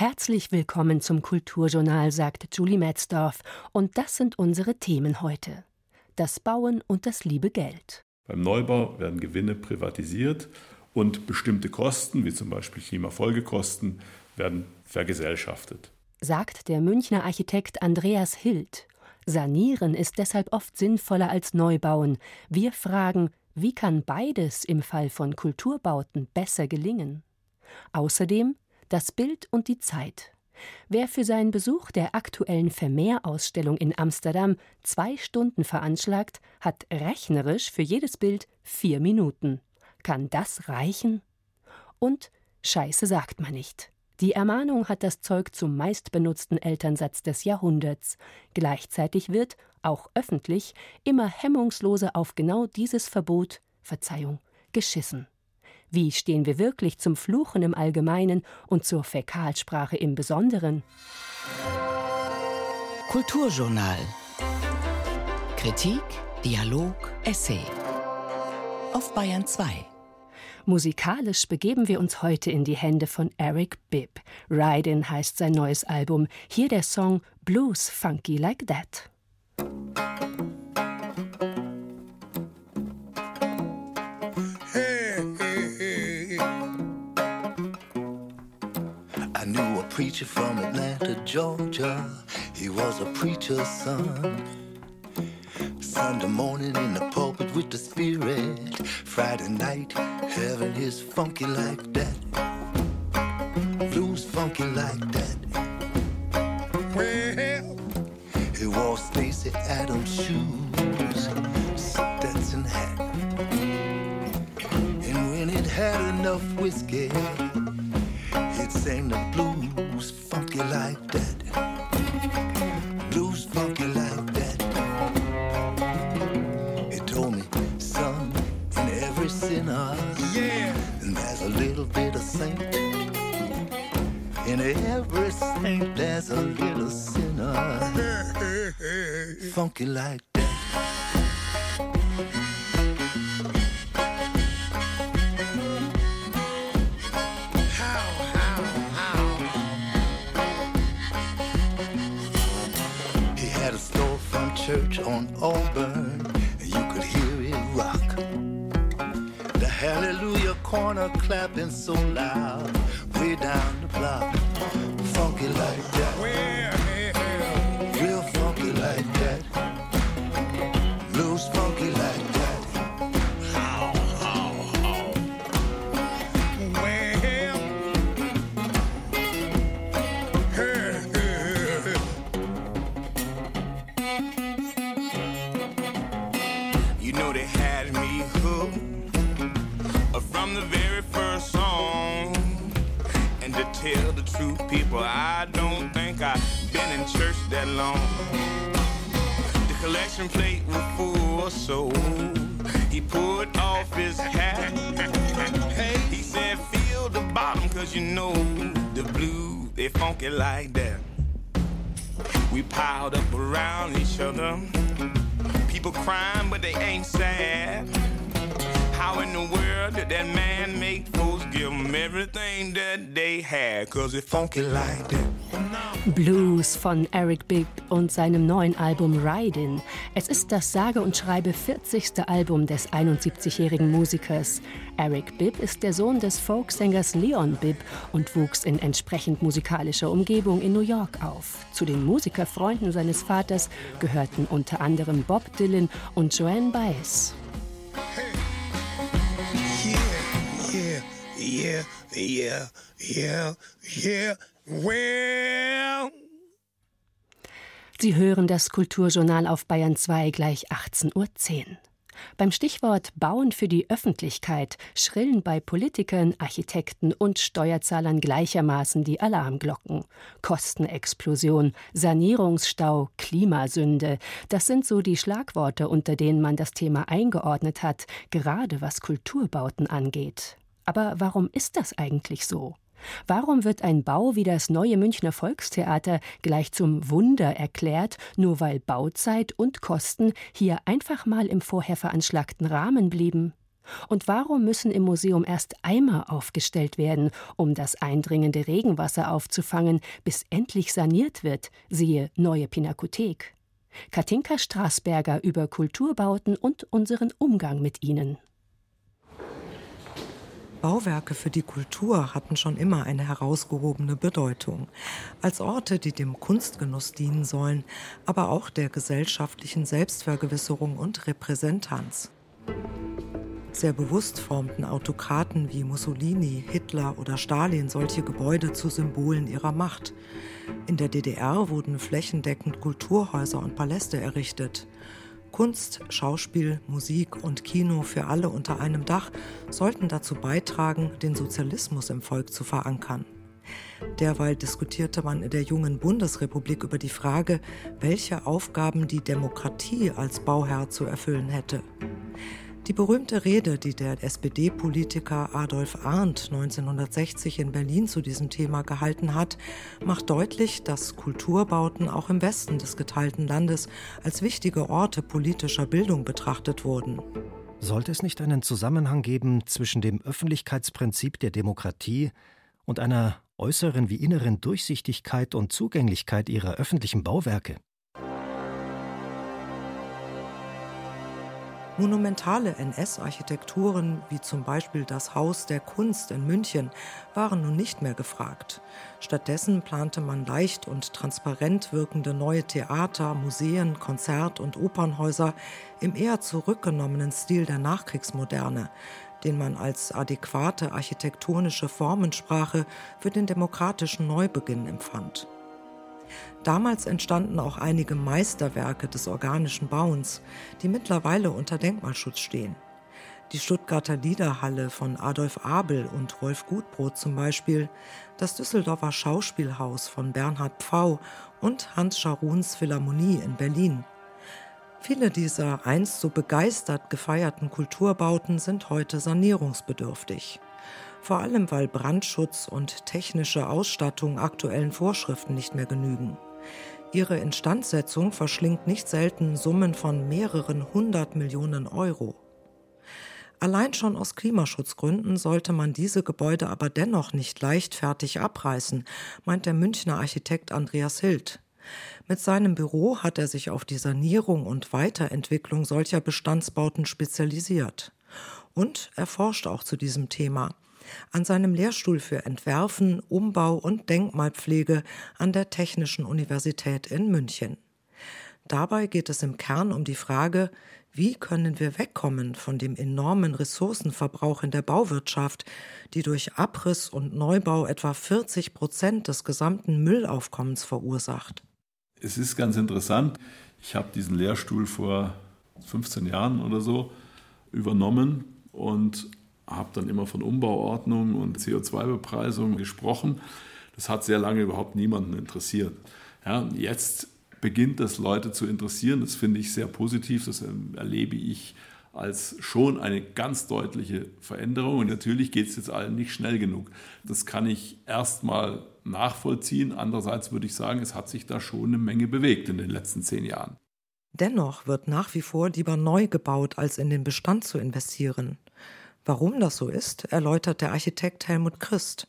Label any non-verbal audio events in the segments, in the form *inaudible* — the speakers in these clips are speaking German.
Herzlich willkommen zum Kulturjournal, sagt Julie Metzdorf. Und das sind unsere Themen heute. Das Bauen und das liebe Geld. Beim Neubau werden Gewinne privatisiert und bestimmte Kosten, wie zum Beispiel Klimafolgekosten, werden vergesellschaftet. Sagt der Münchner Architekt Andreas Hild. Sanieren ist deshalb oft sinnvoller als Neubauen. Wir fragen, wie kann beides im Fall von Kulturbauten besser gelingen? Außerdem das Bild und die Zeit. Wer für seinen Besuch der aktuellen Vermeer-Ausstellung in Amsterdam zwei Stunden veranschlagt, hat rechnerisch für jedes Bild vier Minuten. Kann das reichen? Und Scheiße sagt man nicht. Die Ermahnung hat das Zeug zum meistbenutzten Elternsatz des Jahrhunderts. Gleichzeitig wird, auch öffentlich, immer hemmungsloser auf genau dieses Verbot, Verzeihung, geschissen. Wie stehen wir wirklich zum Fluchen im Allgemeinen und zur Fäkalsprache im Besonderen? Kulturjournal. Kritik, Dialog, Essay. Auf Bayern 2. Musikalisch begeben wir uns heute in die Hände von Eric Bibb. Ride heißt sein neues Album. Hier der Song Blues Funky Like That. Preacher from Atlanta, Georgia. He was a preacher's son. Sunday morning in the pulpit with the spirit. Friday night, heaven is funky like that. Blues funky like that. Well, he wore Stacy Adams shoes, Stetson hat. And when it had enough whiskey, it sang the blues Funky like collection plate was full, so he put off his hat. He said, feel the bottom, cause you know the blue, they funky like that. We piled up around each other. People crying, but they ain't sad. How in the world did that man make folks give them everything that they had? Cause it funky like that. Blues von Eric Bibb und seinem neuen Album Ridin. Es ist das sage und schreibe 40. Album des 71-jährigen Musikers. Eric Bibb ist der Sohn des Folksängers Leon Bibb und wuchs in entsprechend musikalischer Umgebung in New York auf. Zu den Musikerfreunden seines Vaters gehörten unter anderem Bob Dylan und Joanne Baez. yeah, yeah, yeah, yeah, well. Sie hören das Kulturjournal auf Bayern 2 gleich 18.10 Uhr. Beim Stichwort Bauen für die Öffentlichkeit schrillen bei Politikern, Architekten und Steuerzahlern gleichermaßen die Alarmglocken. Kostenexplosion, Sanierungsstau, Klimasünde, das sind so die Schlagworte, unter denen man das Thema eingeordnet hat, gerade was Kulturbauten angeht. Aber warum ist das eigentlich so? Warum wird ein Bau wie das neue Münchner Volkstheater gleich zum Wunder erklärt, nur weil Bauzeit und Kosten hier einfach mal im vorher veranschlagten Rahmen blieben? Und warum müssen im Museum erst Eimer aufgestellt werden, um das eindringende Regenwasser aufzufangen, bis endlich saniert wird, siehe neue Pinakothek? Katinka Straßberger über Kulturbauten und unseren Umgang mit ihnen. Bauwerke für die Kultur hatten schon immer eine herausgehobene Bedeutung. Als Orte, die dem Kunstgenuss dienen sollen, aber auch der gesellschaftlichen Selbstvergewisserung und Repräsentanz. Sehr bewusst formten Autokraten wie Mussolini, Hitler oder Stalin solche Gebäude zu Symbolen ihrer Macht. In der DDR wurden flächendeckend Kulturhäuser und Paläste errichtet. Kunst, Schauspiel, Musik und Kino für alle unter einem Dach sollten dazu beitragen, den Sozialismus im Volk zu verankern. Derweil diskutierte man in der jungen Bundesrepublik über die Frage, welche Aufgaben die Demokratie als Bauherr zu erfüllen hätte. Die berühmte Rede, die der SPD-Politiker Adolf Arndt 1960 in Berlin zu diesem Thema gehalten hat, macht deutlich, dass Kulturbauten auch im Westen des geteilten Landes als wichtige Orte politischer Bildung betrachtet wurden. Sollte es nicht einen Zusammenhang geben zwischen dem Öffentlichkeitsprinzip der Demokratie und einer äußeren wie inneren Durchsichtigkeit und Zugänglichkeit ihrer öffentlichen Bauwerke? Monumentale NS-Architekturen, wie zum Beispiel das Haus der Kunst in München, waren nun nicht mehr gefragt. Stattdessen plante man leicht und transparent wirkende neue Theater, Museen, Konzert- und Opernhäuser im eher zurückgenommenen Stil der Nachkriegsmoderne, den man als adäquate architektonische Formensprache für den demokratischen Neubeginn empfand. Damals entstanden auch einige Meisterwerke des organischen Bauens, die mittlerweile unter Denkmalschutz stehen. Die Stuttgarter Liederhalle von Adolf Abel und Rolf Gutbrot zum Beispiel, das Düsseldorfer Schauspielhaus von Bernhard Pfau und Hans Scharuns Philharmonie in Berlin. Viele dieser einst so begeistert gefeierten Kulturbauten sind heute sanierungsbedürftig vor allem weil Brandschutz und technische Ausstattung aktuellen Vorschriften nicht mehr genügen. Ihre Instandsetzung verschlingt nicht selten Summen von mehreren hundert Millionen Euro. Allein schon aus Klimaschutzgründen sollte man diese Gebäude aber dennoch nicht leichtfertig abreißen, meint der Münchner Architekt Andreas Hild. Mit seinem Büro hat er sich auf die Sanierung und Weiterentwicklung solcher Bestandsbauten spezialisiert. Und er forscht auch zu diesem Thema an seinem Lehrstuhl für Entwerfen, Umbau und Denkmalpflege an der Technischen Universität in München. Dabei geht es im Kern um die Frage, wie können wir wegkommen von dem enormen Ressourcenverbrauch in der Bauwirtschaft, die durch Abriss und Neubau etwa 40 Prozent des gesamten Müllaufkommens verursacht? Es ist ganz interessant. Ich habe diesen Lehrstuhl vor 15 Jahren oder so übernommen und habe dann immer von Umbauordnung und CO2-Bepreisung gesprochen. Das hat sehr lange überhaupt niemanden interessiert. Ja, jetzt beginnt das Leute zu interessieren. Das finde ich sehr positiv. Das erlebe ich als schon eine ganz deutliche Veränderung. Und natürlich geht es jetzt allen nicht schnell genug. Das kann ich erstmal nachvollziehen. Andererseits würde ich sagen, es hat sich da schon eine Menge bewegt in den letzten zehn Jahren. Dennoch wird nach wie vor lieber neu gebaut, als in den Bestand zu investieren. Warum das so ist, erläutert der Architekt Helmut Christ.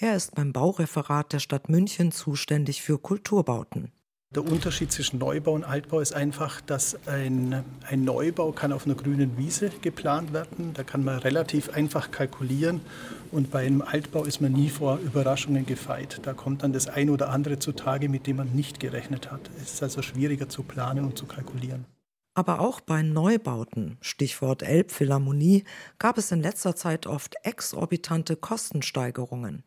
Er ist beim Baureferat der Stadt München zuständig für Kulturbauten. Der Unterschied zwischen Neubau und Altbau ist einfach, dass ein, ein, Neubau kann auf einer grünen Wiese geplant werden. Da kann man relativ einfach kalkulieren. Und bei einem Altbau ist man nie vor Überraschungen gefeit. Da kommt dann das ein oder andere zutage, mit dem man nicht gerechnet hat. Es ist also schwieriger zu planen und zu kalkulieren. Aber auch bei Neubauten, Stichwort Elbphilharmonie, gab es in letzter Zeit oft exorbitante Kostensteigerungen.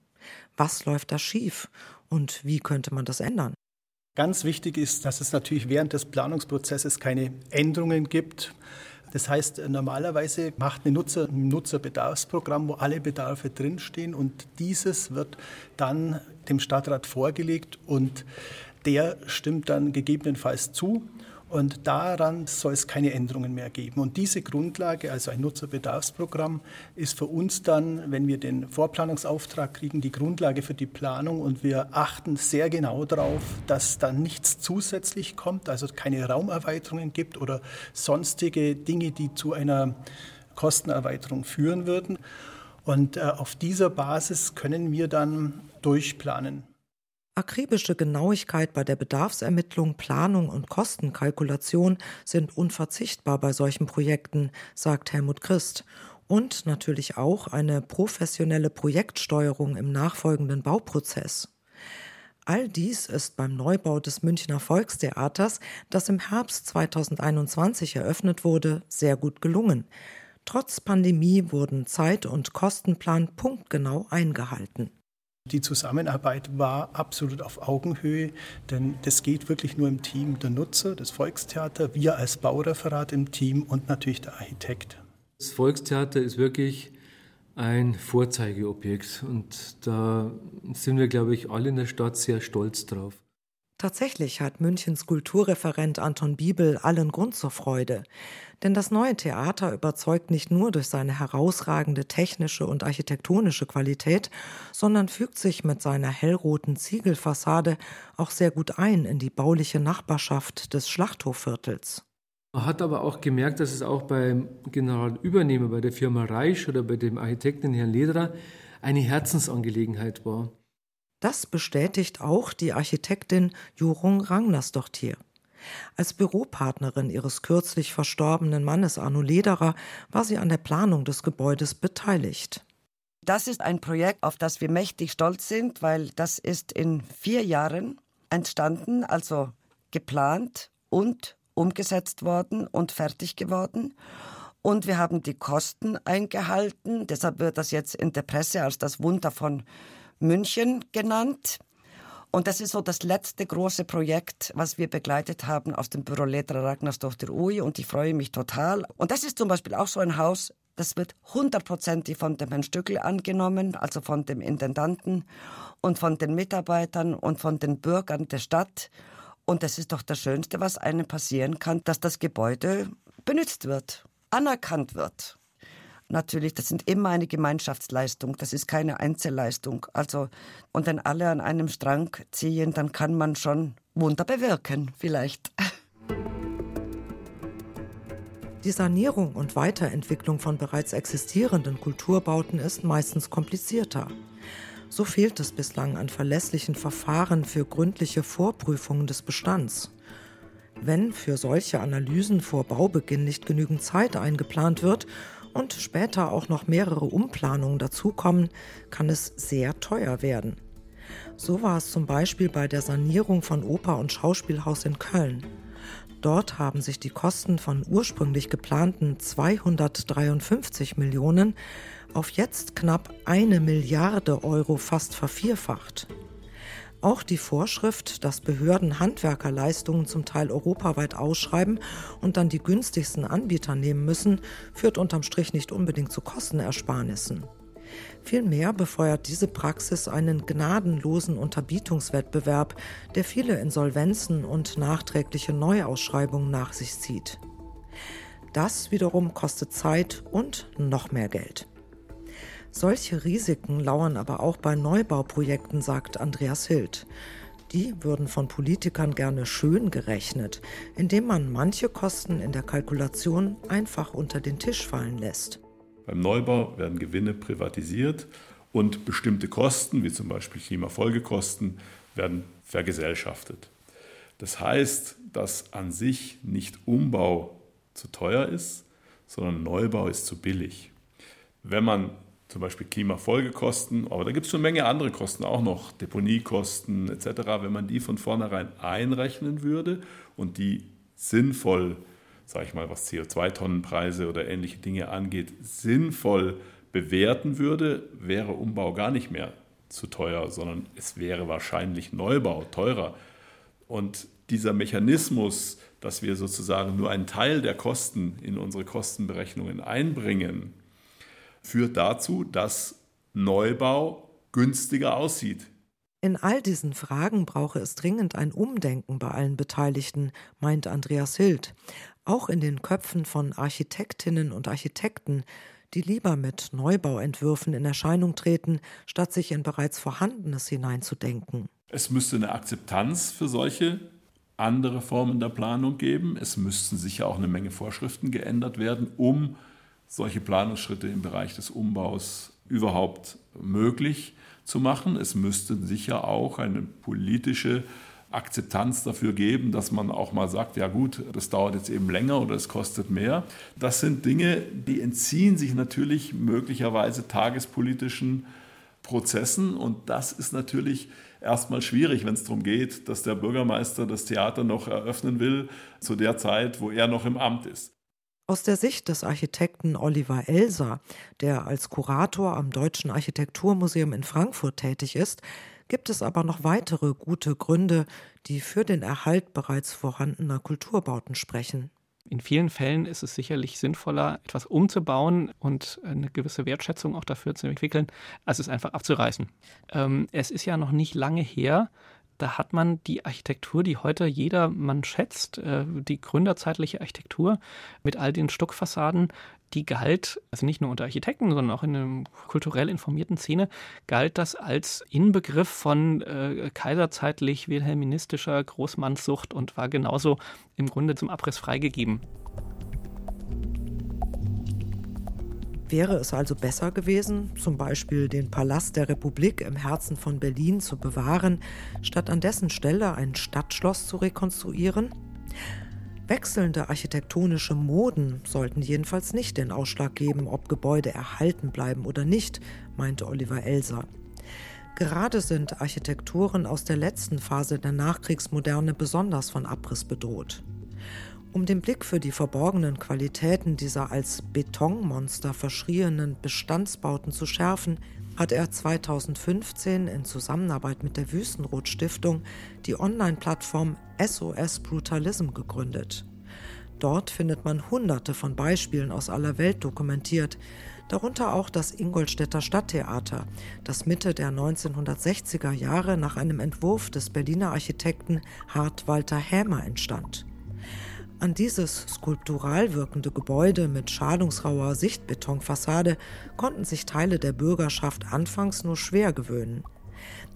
Was läuft da schief und wie könnte man das ändern? Ganz wichtig ist, dass es natürlich während des Planungsprozesses keine Änderungen gibt. Das heißt, normalerweise macht eine Nutzer ein Nutzerbedarfsprogramm, wo alle Bedarfe drinstehen und dieses wird dann dem Stadtrat vorgelegt und der stimmt dann gegebenenfalls zu. Und daran soll es keine Änderungen mehr geben. Und diese Grundlage, also ein Nutzerbedarfsprogramm, ist für uns dann, wenn wir den Vorplanungsauftrag kriegen, die Grundlage für die Planung. Und wir achten sehr genau darauf, dass da nichts zusätzlich kommt, also keine Raumerweiterungen gibt oder sonstige Dinge, die zu einer Kostenerweiterung führen würden. Und äh, auf dieser Basis können wir dann durchplanen. Akribische Genauigkeit bei der Bedarfsermittlung, Planung und Kostenkalkulation sind unverzichtbar bei solchen Projekten, sagt Helmut Christ. Und natürlich auch eine professionelle Projektsteuerung im nachfolgenden Bauprozess. All dies ist beim Neubau des Münchner Volkstheaters, das im Herbst 2021 eröffnet wurde, sehr gut gelungen. Trotz Pandemie wurden Zeit- und Kostenplan punktgenau eingehalten. Die Zusammenarbeit war absolut auf Augenhöhe, denn das geht wirklich nur im Team der Nutzer, das Volkstheater, wir als Baureferat im Team und natürlich der Architekt. Das Volkstheater ist wirklich ein Vorzeigeobjekt und da sind wir, glaube ich, alle in der Stadt sehr stolz drauf. Tatsächlich hat Münchens Kulturreferent Anton Biebel allen Grund zur Freude. Denn das neue Theater überzeugt nicht nur durch seine herausragende technische und architektonische Qualität, sondern fügt sich mit seiner hellroten Ziegelfassade auch sehr gut ein in die bauliche Nachbarschaft des Schlachthofviertels. Man hat aber auch gemerkt, dass es auch beim Generalübernehmer, bei der Firma Reich oder bei dem Architekten Herrn Lederer eine Herzensangelegenheit war. Das bestätigt auch die Architektin Jurung Rangnersdochtir. Als Büropartnerin ihres kürzlich verstorbenen Mannes Arno Lederer war sie an der Planung des Gebäudes beteiligt. Das ist ein Projekt, auf das wir mächtig stolz sind, weil das ist in vier Jahren entstanden, also geplant und umgesetzt worden und fertig geworden. Und wir haben die Kosten eingehalten. Deshalb wird das jetzt in der Presse als das Wunder von München genannt. Und das ist so das letzte große Projekt, was wir begleitet haben aus dem Büro Letra Ragnarsdorfer Ui und ich freue mich total. Und das ist zum Beispiel auch so ein Haus, das wird hundertprozentig von dem Herrn Stückel angenommen, also von dem Intendanten und von den Mitarbeitern und von den Bürgern der Stadt. Und das ist doch das Schönste, was einem passieren kann, dass das Gebäude benutzt wird, anerkannt wird natürlich, das sind immer eine Gemeinschaftsleistung, das ist keine Einzelleistung. Also, und wenn alle an einem Strang ziehen, dann kann man schon Wunder bewirken, vielleicht. Die Sanierung und Weiterentwicklung von bereits existierenden Kulturbauten ist meistens komplizierter. So fehlt es bislang an verlässlichen Verfahren für gründliche Vorprüfungen des Bestands. Wenn für solche Analysen vor Baubeginn nicht genügend Zeit eingeplant wird und später auch noch mehrere Umplanungen dazukommen, kann es sehr teuer werden. So war es zum Beispiel bei der Sanierung von Oper- und Schauspielhaus in Köln. Dort haben sich die Kosten von ursprünglich geplanten 253 Millionen auf jetzt knapp eine Milliarde Euro fast vervierfacht. Auch die Vorschrift, dass Behörden Handwerkerleistungen zum Teil europaweit ausschreiben und dann die günstigsten Anbieter nehmen müssen, führt unterm Strich nicht unbedingt zu Kostenersparnissen. Vielmehr befeuert diese Praxis einen gnadenlosen Unterbietungswettbewerb, der viele Insolvenzen und nachträgliche Neuausschreibungen nach sich zieht. Das wiederum kostet Zeit und noch mehr Geld. Solche Risiken lauern aber auch bei Neubauprojekten, sagt Andreas Hild. Die würden von Politikern gerne schön gerechnet, indem man manche Kosten in der Kalkulation einfach unter den Tisch fallen lässt. Beim Neubau werden Gewinne privatisiert und bestimmte Kosten, wie zum Beispiel Klimafolgekosten, werden vergesellschaftet. Das heißt, dass an sich nicht Umbau zu teuer ist, sondern Neubau ist zu billig. Wenn man zum Beispiel Klimafolgekosten, aber da gibt es schon eine Menge andere Kosten auch noch, Deponiekosten etc. Wenn man die von vornherein einrechnen würde und die sinnvoll, sage ich mal, was CO2-Tonnenpreise oder ähnliche Dinge angeht, sinnvoll bewerten würde, wäre Umbau gar nicht mehr zu teuer, sondern es wäre wahrscheinlich Neubau teurer. Und dieser Mechanismus, dass wir sozusagen nur einen Teil der Kosten in unsere Kostenberechnungen einbringen, führt dazu, dass Neubau günstiger aussieht. In all diesen Fragen brauche es dringend ein Umdenken bei allen Beteiligten, meint Andreas Hild. Auch in den Köpfen von Architektinnen und Architekten, die lieber mit Neubauentwürfen in Erscheinung treten, statt sich in bereits Vorhandenes hineinzudenken. Es müsste eine Akzeptanz für solche andere Formen der Planung geben. Es müssten sicher auch eine Menge Vorschriften geändert werden, um solche Planungsschritte im Bereich des Umbaus überhaupt möglich zu machen. Es müsste sicher auch eine politische Akzeptanz dafür geben, dass man auch mal sagt, ja gut, das dauert jetzt eben länger oder es kostet mehr. Das sind Dinge, die entziehen sich natürlich möglicherweise tagespolitischen Prozessen und das ist natürlich erstmal schwierig, wenn es darum geht, dass der Bürgermeister das Theater noch eröffnen will zu der Zeit, wo er noch im Amt ist. Aus der Sicht des Architekten Oliver Elser, der als Kurator am Deutschen Architekturmuseum in Frankfurt tätig ist, gibt es aber noch weitere gute Gründe, die für den Erhalt bereits vorhandener Kulturbauten sprechen. In vielen Fällen ist es sicherlich sinnvoller, etwas umzubauen und eine gewisse Wertschätzung auch dafür zu entwickeln, als es einfach abzureißen. Ähm, es ist ja noch nicht lange her, da hat man die Architektur, die heute jeder Mann schätzt, äh, die gründerzeitliche Architektur mit all den Stuckfassaden, die galt, also nicht nur unter Architekten, sondern auch in einer kulturell informierten Szene, galt das als Inbegriff von äh, kaiserzeitlich wilhelministischer Großmannssucht und war genauso im Grunde zum Abriss freigegeben. Wäre es also besser gewesen, zum Beispiel den Palast der Republik im Herzen von Berlin zu bewahren, statt an dessen Stelle ein Stadtschloss zu rekonstruieren? Wechselnde architektonische Moden sollten jedenfalls nicht den Ausschlag geben, ob Gebäude erhalten bleiben oder nicht, meinte Oliver Elser. Gerade sind Architekturen aus der letzten Phase der Nachkriegsmoderne besonders von Abriss bedroht. Um den Blick für die verborgenen Qualitäten dieser als Betonmonster verschrienen Bestandsbauten zu schärfen, hat er 2015 in Zusammenarbeit mit der Wüstenrot Stiftung die Online-Plattform SOS Brutalism gegründet. Dort findet man hunderte von Beispielen aus aller Welt dokumentiert, darunter auch das Ingolstädter Stadttheater, das Mitte der 1960er Jahre nach einem Entwurf des Berliner Architekten Hart Walter Hämer entstand. An dieses skulptural wirkende Gebäude mit schalungsrauer Sichtbetonfassade konnten sich Teile der Bürgerschaft anfangs nur schwer gewöhnen.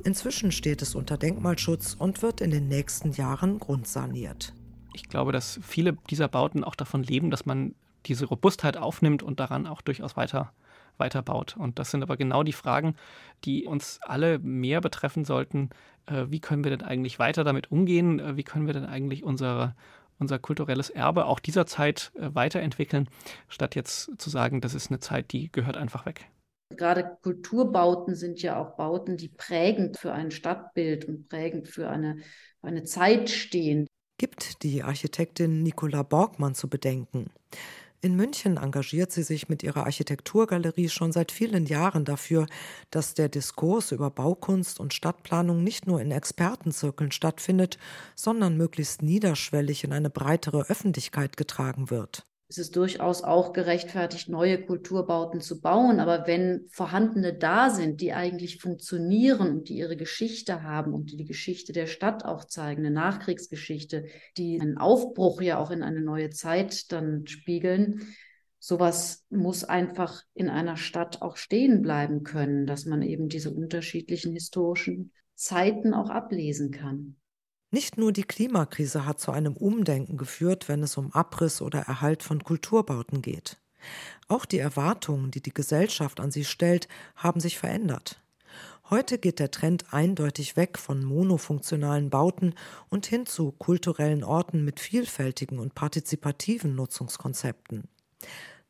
Inzwischen steht es unter Denkmalschutz und wird in den nächsten Jahren grundsaniert. Ich glaube, dass viele dieser Bauten auch davon leben, dass man diese Robustheit aufnimmt und daran auch durchaus weiter weiterbaut. Und das sind aber genau die Fragen, die uns alle mehr betreffen sollten. Äh, wie können wir denn eigentlich weiter damit umgehen? Äh, wie können wir denn eigentlich unsere, unser kulturelles Erbe auch dieser Zeit äh, weiterentwickeln, statt jetzt zu sagen, das ist eine Zeit, die gehört einfach weg. Gerade Kulturbauten sind ja auch Bauten, die prägend für ein Stadtbild und prägend für eine, eine Zeit stehen. Gibt die Architektin Nicola Borgmann zu bedenken. In München engagiert sie sich mit ihrer Architekturgalerie schon seit vielen Jahren dafür, dass der Diskurs über Baukunst und Stadtplanung nicht nur in Expertenzirkeln stattfindet, sondern möglichst niederschwellig in eine breitere Öffentlichkeit getragen wird es ist durchaus auch gerechtfertigt, neue Kulturbauten zu bauen. Aber wenn vorhandene da sind, die eigentlich funktionieren und die ihre Geschichte haben und die die Geschichte der Stadt auch zeigen, eine Nachkriegsgeschichte, die einen Aufbruch ja auch in eine neue Zeit dann spiegeln, sowas muss einfach in einer Stadt auch stehen bleiben können, dass man eben diese unterschiedlichen historischen Zeiten auch ablesen kann. Nicht nur die Klimakrise hat zu einem Umdenken geführt, wenn es um Abriss oder Erhalt von Kulturbauten geht. Auch die Erwartungen, die die Gesellschaft an sie stellt, haben sich verändert. Heute geht der Trend eindeutig weg von monofunktionalen Bauten und hin zu kulturellen Orten mit vielfältigen und partizipativen Nutzungskonzepten.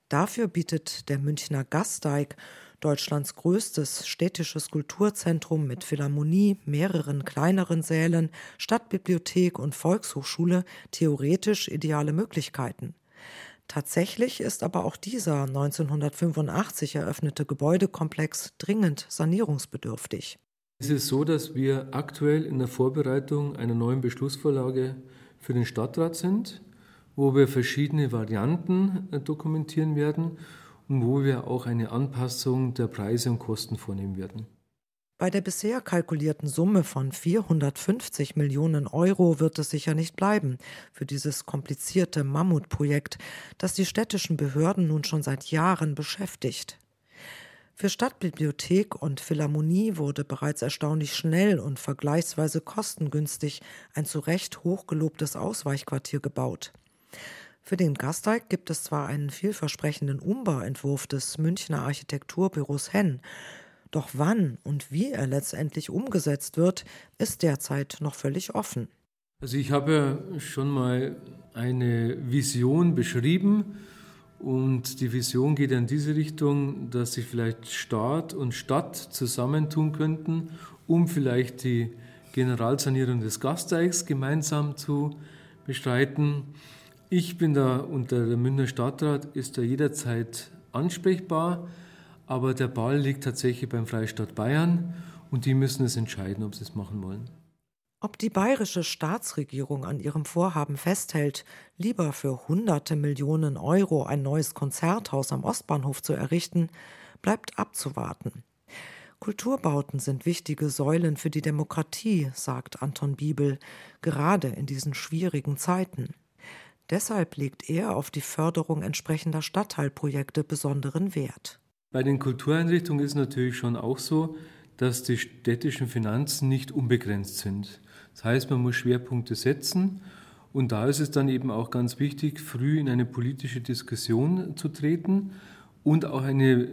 Dafür bietet der Münchner Gasteig Deutschlands größtes städtisches Kulturzentrum mit Philharmonie, mehreren kleineren Sälen, Stadtbibliothek und Volkshochschule theoretisch ideale Möglichkeiten. Tatsächlich ist aber auch dieser 1985 eröffnete Gebäudekomplex dringend sanierungsbedürftig. Es ist so, dass wir aktuell in der Vorbereitung einer neuen Beschlussvorlage für den Stadtrat sind, wo wir verschiedene Varianten äh, dokumentieren werden wo wir auch eine Anpassung der Preise und Kosten vornehmen werden. Bei der bisher kalkulierten Summe von 450 Millionen Euro wird es sicher nicht bleiben für dieses komplizierte Mammutprojekt, das die städtischen Behörden nun schon seit Jahren beschäftigt. Für Stadtbibliothek und Philharmonie wurde bereits erstaunlich schnell und vergleichsweise kostengünstig ein zu Recht hochgelobtes Ausweichquartier gebaut. Für den Gasteig gibt es zwar einen vielversprechenden Umbauentwurf des Münchner Architekturbüros Henn, doch wann und wie er letztendlich umgesetzt wird, ist derzeit noch völlig offen. Also ich habe ja schon mal eine Vision beschrieben und die Vision geht in diese Richtung, dass sich vielleicht Staat und Stadt zusammentun könnten, um vielleicht die Generalsanierung des Gasteigs gemeinsam zu bestreiten. Ich bin da unter der Münchner Stadtrat, ist da jederzeit ansprechbar, aber der Ball liegt tatsächlich beim Freistaat Bayern und die müssen es entscheiden, ob sie es machen wollen. Ob die bayerische Staatsregierung an ihrem Vorhaben festhält, lieber für hunderte Millionen Euro ein neues Konzerthaus am Ostbahnhof zu errichten, bleibt abzuwarten. Kulturbauten sind wichtige Säulen für die Demokratie, sagt Anton Bibel, gerade in diesen schwierigen Zeiten. Deshalb legt er auf die Förderung entsprechender Stadtteilprojekte besonderen Wert. Bei den Kultureinrichtungen ist natürlich schon auch so, dass die städtischen Finanzen nicht unbegrenzt sind. Das heißt, man muss Schwerpunkte setzen und da ist es dann eben auch ganz wichtig, früh in eine politische Diskussion zu treten und auch eine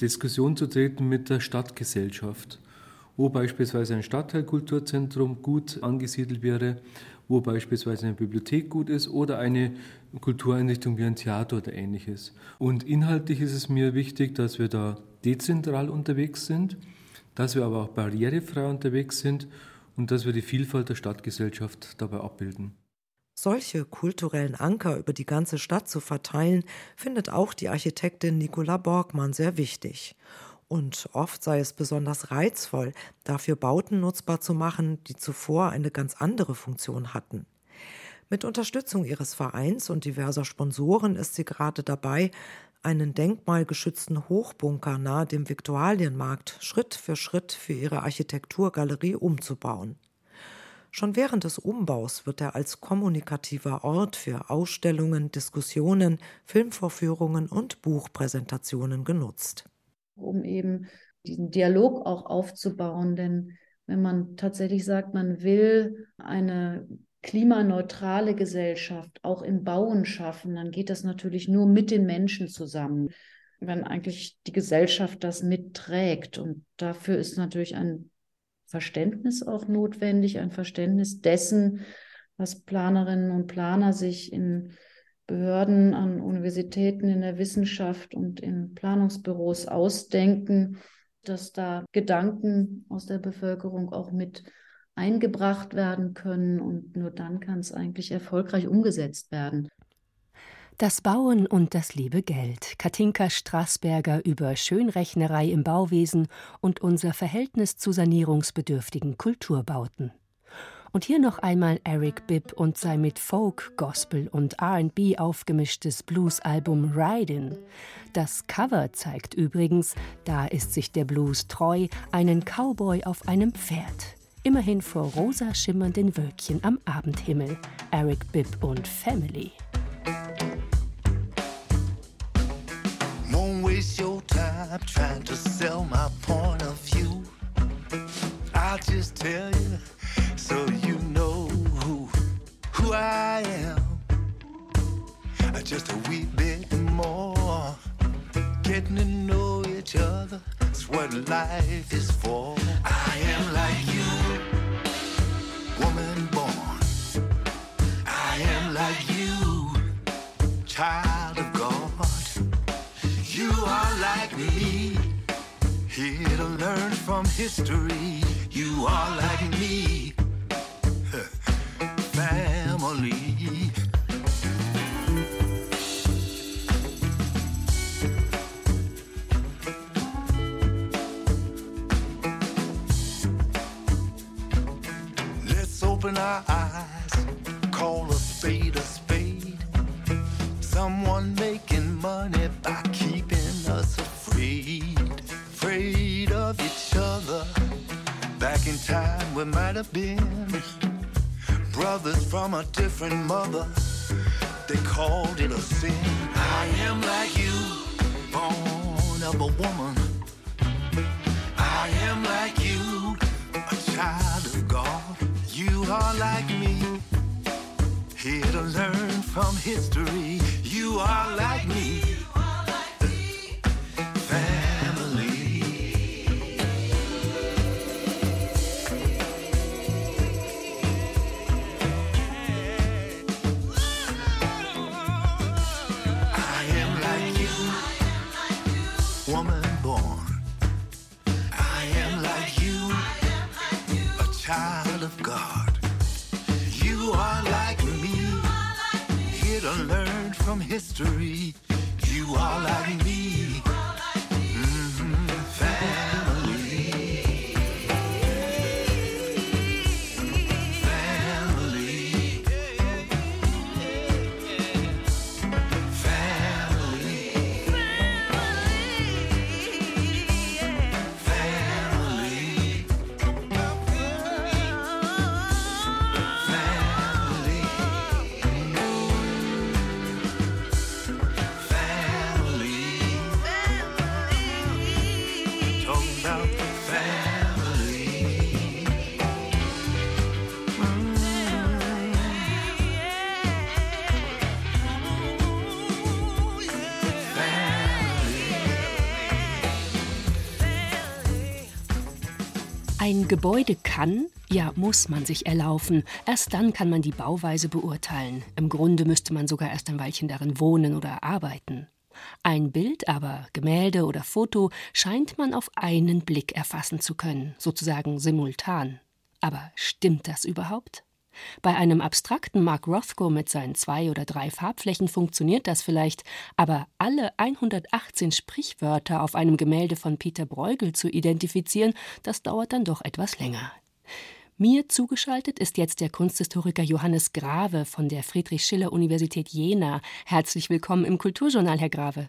Diskussion zu treten mit der Stadtgesellschaft, wo beispielsweise ein Stadtteilkulturzentrum gut angesiedelt wäre, wo beispielsweise eine Bibliothek gut ist oder eine Kultureinrichtung wie ein Theater oder ähnliches. Und inhaltlich ist es mir wichtig, dass wir da dezentral unterwegs sind, dass wir aber auch barrierefrei unterwegs sind und dass wir die Vielfalt der Stadtgesellschaft dabei abbilden. Solche kulturellen Anker über die ganze Stadt zu verteilen, findet auch die Architektin Nicola Borgmann sehr wichtig. Und oft sei es besonders reizvoll, dafür Bauten nutzbar zu machen, die zuvor eine ganz andere Funktion hatten. Mit Unterstützung ihres Vereins und diverser Sponsoren ist sie gerade dabei, einen denkmalgeschützten Hochbunker nahe dem Viktualienmarkt Schritt für Schritt für ihre Architekturgalerie umzubauen. Schon während des Umbaus wird er als kommunikativer Ort für Ausstellungen, Diskussionen, Filmvorführungen und Buchpräsentationen genutzt um eben diesen Dialog auch aufzubauen. Denn wenn man tatsächlich sagt, man will eine klimaneutrale Gesellschaft auch im Bauen schaffen, dann geht das natürlich nur mit den Menschen zusammen, wenn eigentlich die Gesellschaft das mitträgt. Und dafür ist natürlich ein Verständnis auch notwendig, ein Verständnis dessen, was Planerinnen und Planer sich in Behörden, an Universitäten, in der Wissenschaft und in Planungsbüros ausdenken, dass da Gedanken aus der Bevölkerung auch mit eingebracht werden können und nur dann kann es eigentlich erfolgreich umgesetzt werden. Das Bauen und das liebe Geld. Katinka Straßberger über Schönrechnerei im Bauwesen und unser Verhältnis zu sanierungsbedürftigen Kulturbauten. Und hier noch einmal Eric Bibb und sein mit Folk, Gospel und RB aufgemischtes Blues-Album Ridin'. Das Cover zeigt übrigens, da ist sich der Blues treu, einen Cowboy auf einem Pferd. Immerhin vor rosa schimmernden Wölkchen am Abendhimmel. Eric Bibb und Family. Won't waste your time trying to sell my point of view. I'll just tell you. Just a wee bit more, getting to know each other. That's what life is for. I am like you, woman born. I am like you, child of God. You are like me, here to learn from history. You are like me have been brothers from a different mother. They called it a sin. I am like you, born of a woman. I am like you, a child of God. You are like me, here to learn from from history. You are like me. History. Gebäude kann, ja muss man sich erlaufen. Erst dann kann man die Bauweise beurteilen. Im Grunde müsste man sogar erst ein Weilchen darin wohnen oder arbeiten. Ein Bild aber, Gemälde oder Foto, scheint man auf einen Blick erfassen zu können, sozusagen simultan. Aber stimmt das überhaupt? Bei einem abstrakten Mark Rothko mit seinen zwei oder drei Farbflächen funktioniert das vielleicht, aber alle 118 Sprichwörter auf einem Gemälde von Peter Bruegel zu identifizieren, das dauert dann doch etwas länger. Mir zugeschaltet ist jetzt der Kunsthistoriker Johannes Grave von der Friedrich-Schiller-Universität Jena. Herzlich willkommen im Kulturjournal, Herr Grave.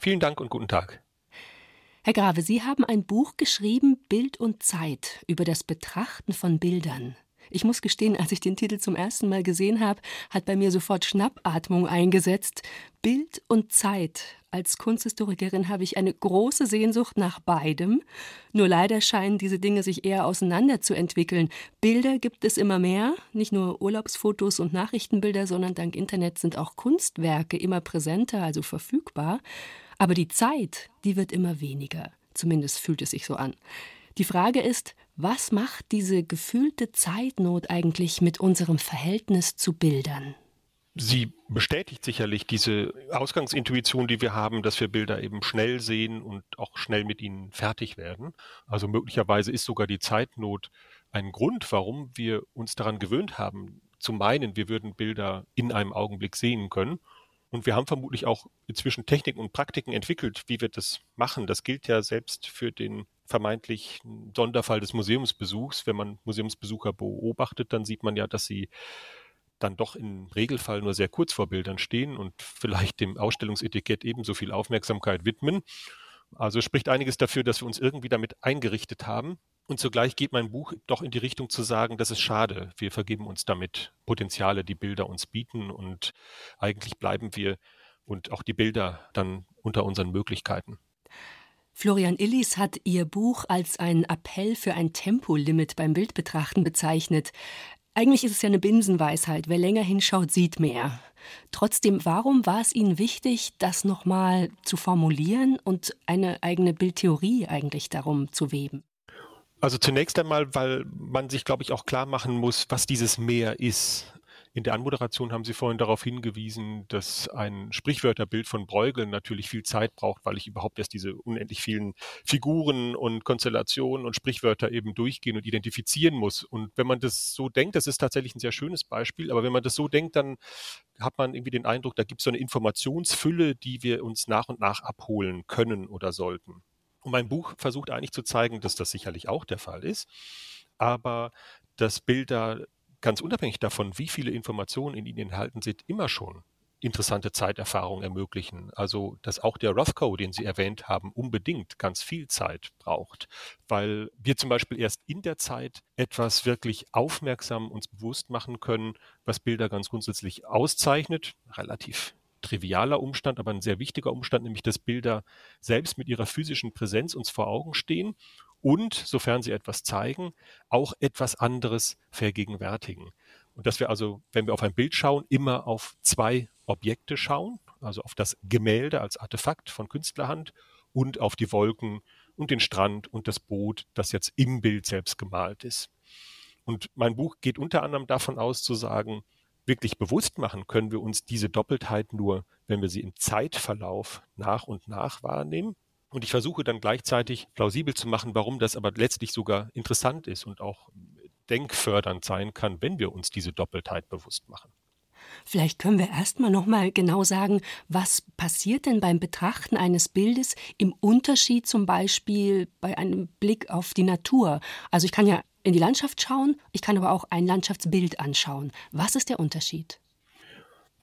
Vielen Dank und guten Tag. Herr Grave, Sie haben ein Buch geschrieben, Bild und Zeit, über das Betrachten von Bildern. Ich muss gestehen, als ich den Titel zum ersten Mal gesehen habe, hat bei mir sofort Schnappatmung eingesetzt. Bild und Zeit. Als Kunsthistorikerin habe ich eine große Sehnsucht nach beidem. Nur leider scheinen diese Dinge sich eher auseinander zu entwickeln. Bilder gibt es immer mehr, nicht nur Urlaubsfotos und Nachrichtenbilder, sondern dank Internet sind auch Kunstwerke immer präsenter, also verfügbar. Aber die Zeit, die wird immer weniger. Zumindest fühlt es sich so an. Die Frage ist, was macht diese gefühlte Zeitnot eigentlich mit unserem Verhältnis zu Bildern? Sie bestätigt sicherlich diese Ausgangsintuition, die wir haben, dass wir Bilder eben schnell sehen und auch schnell mit ihnen fertig werden. Also möglicherweise ist sogar die Zeitnot ein Grund, warum wir uns daran gewöhnt haben, zu meinen, wir würden Bilder in einem Augenblick sehen können. Und wir haben vermutlich auch inzwischen Techniken und Praktiken entwickelt, wie wir das machen. Das gilt ja selbst für den vermeintlich ein Sonderfall des Museumsbesuchs. Wenn man Museumsbesucher beobachtet, dann sieht man ja, dass sie dann doch im Regelfall nur sehr kurz vor Bildern stehen und vielleicht dem Ausstellungsetikett ebenso viel Aufmerksamkeit widmen. Also spricht einiges dafür, dass wir uns irgendwie damit eingerichtet haben. Und zugleich geht mein Buch doch in die Richtung zu sagen, das ist schade. Wir vergeben uns damit Potenziale, die Bilder uns bieten und eigentlich bleiben wir und auch die Bilder dann unter unseren Möglichkeiten. Florian Illis hat ihr Buch als einen Appell für ein Tempolimit beim Bildbetrachten bezeichnet. Eigentlich ist es ja eine Binsenweisheit, wer länger hinschaut, sieht mehr. Trotzdem, warum war es Ihnen wichtig, das nochmal zu formulieren und eine eigene Bildtheorie eigentlich darum zu weben? Also zunächst einmal, weil man sich, glaube ich, auch klar machen muss, was dieses Meer ist. In der Anmoderation haben Sie vorhin darauf hingewiesen, dass ein Sprichwörterbild von Bruegel natürlich viel Zeit braucht, weil ich überhaupt erst diese unendlich vielen Figuren und Konstellationen und Sprichwörter eben durchgehen und identifizieren muss. Und wenn man das so denkt, das ist tatsächlich ein sehr schönes Beispiel, aber wenn man das so denkt, dann hat man irgendwie den Eindruck, da gibt es so eine Informationsfülle, die wir uns nach und nach abholen können oder sollten. Und mein Buch versucht eigentlich zu zeigen, dass das sicherlich auch der Fall ist, aber dass Bilder ganz unabhängig davon, wie viele Informationen in ihnen enthalten sind, immer schon interessante Zeiterfahrung ermöglichen. Also, dass auch der Rothko, den Sie erwähnt haben, unbedingt ganz viel Zeit braucht, weil wir zum Beispiel erst in der Zeit etwas wirklich aufmerksam uns bewusst machen können, was Bilder ganz grundsätzlich auszeichnet, relativ trivialer Umstand, aber ein sehr wichtiger Umstand, nämlich dass Bilder selbst mit ihrer physischen Präsenz uns vor Augen stehen und, sofern sie etwas zeigen, auch etwas anderes vergegenwärtigen. Und dass wir also, wenn wir auf ein Bild schauen, immer auf zwei Objekte schauen, also auf das Gemälde als Artefakt von Künstlerhand und auf die Wolken und den Strand und das Boot, das jetzt im Bild selbst gemalt ist. Und mein Buch geht unter anderem davon aus zu sagen, wirklich bewusst machen können wir uns diese Doppeltheit nur, wenn wir sie im Zeitverlauf nach und nach wahrnehmen. Und ich versuche dann gleichzeitig plausibel zu machen, warum das aber letztlich sogar interessant ist und auch denkfördernd sein kann, wenn wir uns diese Doppeltheit bewusst machen. Vielleicht können wir erstmal noch mal genau sagen, was passiert denn beim Betrachten eines Bildes im Unterschied zum Beispiel bei einem Blick auf die Natur. Also ich kann ja in die Landschaft schauen, ich kann aber auch ein Landschaftsbild anschauen. Was ist der Unterschied?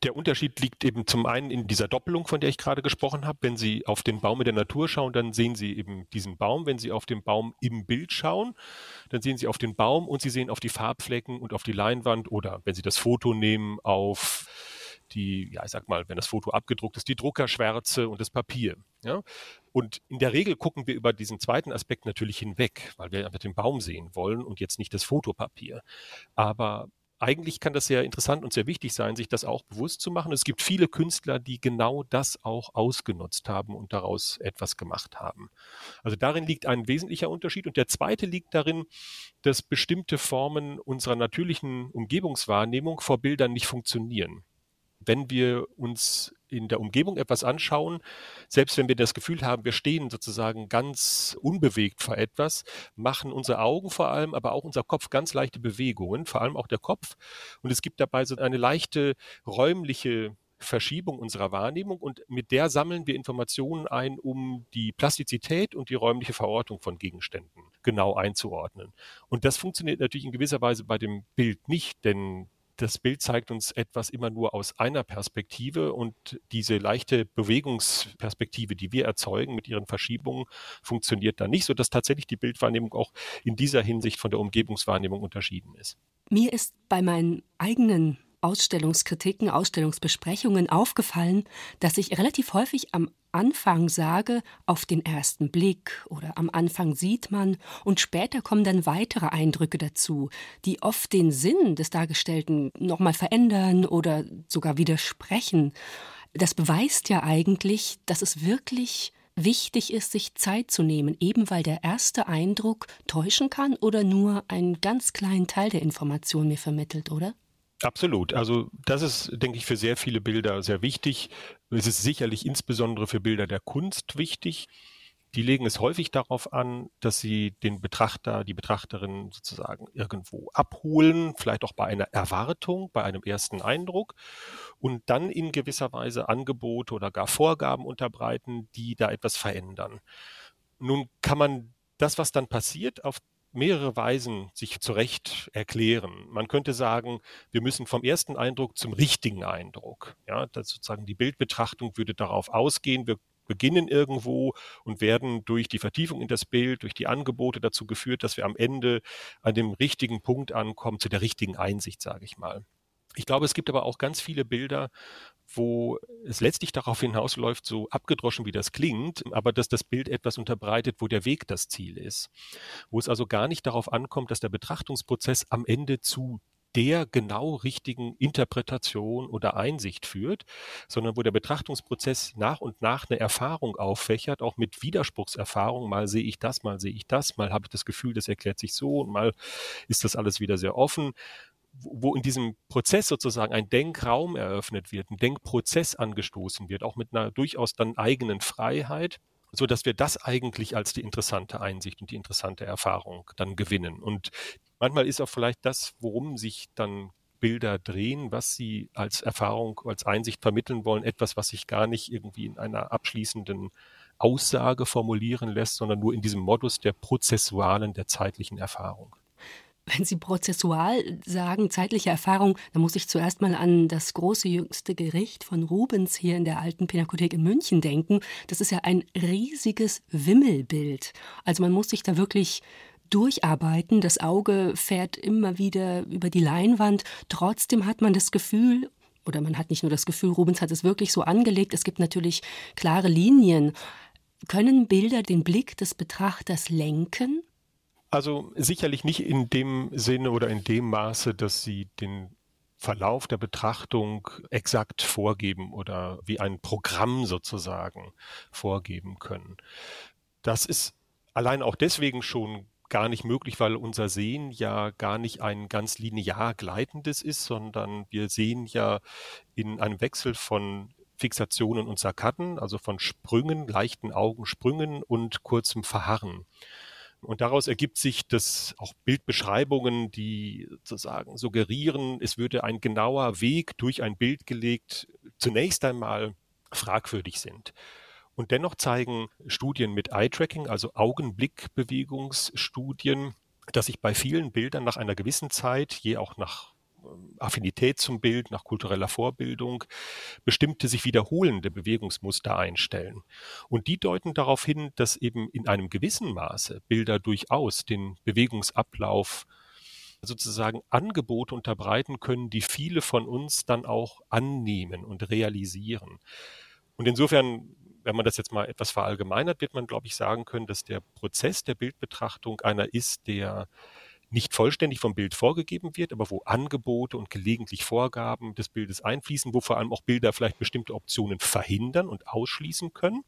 Der Unterschied liegt eben zum einen in dieser Doppelung, von der ich gerade gesprochen habe. Wenn Sie auf den Baum in der Natur schauen, dann sehen Sie eben diesen Baum. Wenn Sie auf den Baum im Bild schauen, dann sehen Sie auf den Baum und Sie sehen auf die Farbflecken und auf die Leinwand oder wenn Sie das Foto nehmen, auf die, ja, ich sag mal, wenn das Foto abgedruckt ist, die Druckerschwärze und das Papier. Ja? Und in der Regel gucken wir über diesen zweiten Aspekt natürlich hinweg, weil wir einfach den Baum sehen wollen und jetzt nicht das Fotopapier. Aber eigentlich kann das sehr interessant und sehr wichtig sein, sich das auch bewusst zu machen. Es gibt viele Künstler, die genau das auch ausgenutzt haben und daraus etwas gemacht haben. Also darin liegt ein wesentlicher Unterschied. Und der zweite liegt darin, dass bestimmte Formen unserer natürlichen Umgebungswahrnehmung vor Bildern nicht funktionieren wenn wir uns in der Umgebung etwas anschauen, selbst wenn wir das Gefühl haben, wir stehen sozusagen ganz unbewegt vor etwas, machen unsere Augen vor allem, aber auch unser Kopf ganz leichte Bewegungen, vor allem auch der Kopf. Und es gibt dabei so eine leichte räumliche Verschiebung unserer Wahrnehmung und mit der sammeln wir Informationen ein, um die Plastizität und die räumliche Verortung von Gegenständen genau einzuordnen. Und das funktioniert natürlich in gewisser Weise bei dem Bild nicht, denn das Bild zeigt uns etwas immer nur aus einer Perspektive und diese leichte Bewegungsperspektive, die wir erzeugen mit ihren Verschiebungen, funktioniert da nicht, sodass tatsächlich die Bildwahrnehmung auch in dieser Hinsicht von der Umgebungswahrnehmung unterschieden ist. Mir ist bei meinen eigenen Ausstellungskritiken, Ausstellungsbesprechungen aufgefallen, dass ich relativ häufig am Anfang sage, auf den ersten Blick oder am Anfang sieht man und später kommen dann weitere Eindrücke dazu, die oft den Sinn des Dargestellten nochmal verändern oder sogar widersprechen. Das beweist ja eigentlich, dass es wirklich wichtig ist, sich Zeit zu nehmen, eben weil der erste Eindruck täuschen kann oder nur einen ganz kleinen Teil der Information mir vermittelt, oder? Absolut. Also das ist, denke ich, für sehr viele Bilder sehr wichtig. Es ist sicherlich insbesondere für Bilder der Kunst wichtig. Die legen es häufig darauf an, dass sie den Betrachter, die Betrachterin sozusagen irgendwo abholen, vielleicht auch bei einer Erwartung, bei einem ersten Eindruck und dann in gewisser Weise Angebote oder gar Vorgaben unterbreiten, die da etwas verändern. Nun kann man das, was dann passiert, auf mehrere Weisen sich zurecht erklären. Man könnte sagen, wir müssen vom ersten Eindruck zum richtigen Eindruck. Ja, das sozusagen die Bildbetrachtung würde darauf ausgehen, wir beginnen irgendwo und werden durch die Vertiefung in das Bild, durch die Angebote dazu geführt, dass wir am Ende an dem richtigen Punkt ankommen, zu der richtigen Einsicht, sage ich mal. Ich glaube, es gibt aber auch ganz viele Bilder, wo es letztlich darauf hinausläuft, so abgedroschen wie das klingt, aber dass das Bild etwas unterbreitet, wo der Weg das Ziel ist. Wo es also gar nicht darauf ankommt, dass der Betrachtungsprozess am Ende zu der genau richtigen Interpretation oder Einsicht führt, sondern wo der Betrachtungsprozess nach und nach eine Erfahrung auffächert, auch mit Widerspruchserfahrung. Mal sehe ich das, mal sehe ich das, mal habe ich das Gefühl, das erklärt sich so und mal ist das alles wieder sehr offen wo in diesem Prozess sozusagen ein Denkraum eröffnet wird, ein Denkprozess angestoßen wird, auch mit einer durchaus dann eigenen Freiheit, so dass wir das eigentlich als die interessante Einsicht und die interessante Erfahrung dann gewinnen. Und manchmal ist auch vielleicht das, worum sich dann Bilder drehen, was sie als Erfahrung, als Einsicht vermitteln wollen, etwas, was sich gar nicht irgendwie in einer abschließenden Aussage formulieren lässt, sondern nur in diesem Modus der prozessualen, der zeitlichen Erfahrung. Wenn Sie prozessual sagen, zeitliche Erfahrung, dann muss ich zuerst mal an das große jüngste Gericht von Rubens hier in der alten Pinakothek in München denken. Das ist ja ein riesiges Wimmelbild. Also man muss sich da wirklich durcharbeiten. Das Auge fährt immer wieder über die Leinwand. Trotzdem hat man das Gefühl, oder man hat nicht nur das Gefühl, Rubens hat es wirklich so angelegt. Es gibt natürlich klare Linien. Können Bilder den Blick des Betrachters lenken? Also sicherlich nicht in dem Sinne oder in dem Maße, dass sie den Verlauf der Betrachtung exakt vorgeben oder wie ein Programm sozusagen vorgeben können. Das ist allein auch deswegen schon gar nicht möglich, weil unser Sehen ja gar nicht ein ganz linear gleitendes ist, sondern wir sehen ja in einem Wechsel von Fixationen und Sarkaden, also von Sprüngen, leichten Augensprüngen und kurzem Verharren. Und daraus ergibt sich, dass auch Bildbeschreibungen, die sozusagen suggerieren, es würde ein genauer Weg durch ein Bild gelegt, zunächst einmal fragwürdig sind. Und dennoch zeigen Studien mit Eye-Tracking, also Augenblickbewegungsstudien, dass sich bei vielen Bildern nach einer gewissen Zeit, je auch nach Affinität zum Bild, nach kultureller Vorbildung, bestimmte sich wiederholende Bewegungsmuster einstellen. Und die deuten darauf hin, dass eben in einem gewissen Maße Bilder durchaus den Bewegungsablauf sozusagen Angebote unterbreiten können, die viele von uns dann auch annehmen und realisieren. Und insofern, wenn man das jetzt mal etwas verallgemeinert, wird man, glaube ich, sagen können, dass der Prozess der Bildbetrachtung einer ist, der nicht vollständig vom Bild vorgegeben wird, aber wo Angebote und gelegentlich Vorgaben des Bildes einfließen, wo vor allem auch Bilder vielleicht bestimmte Optionen verhindern und ausschließen können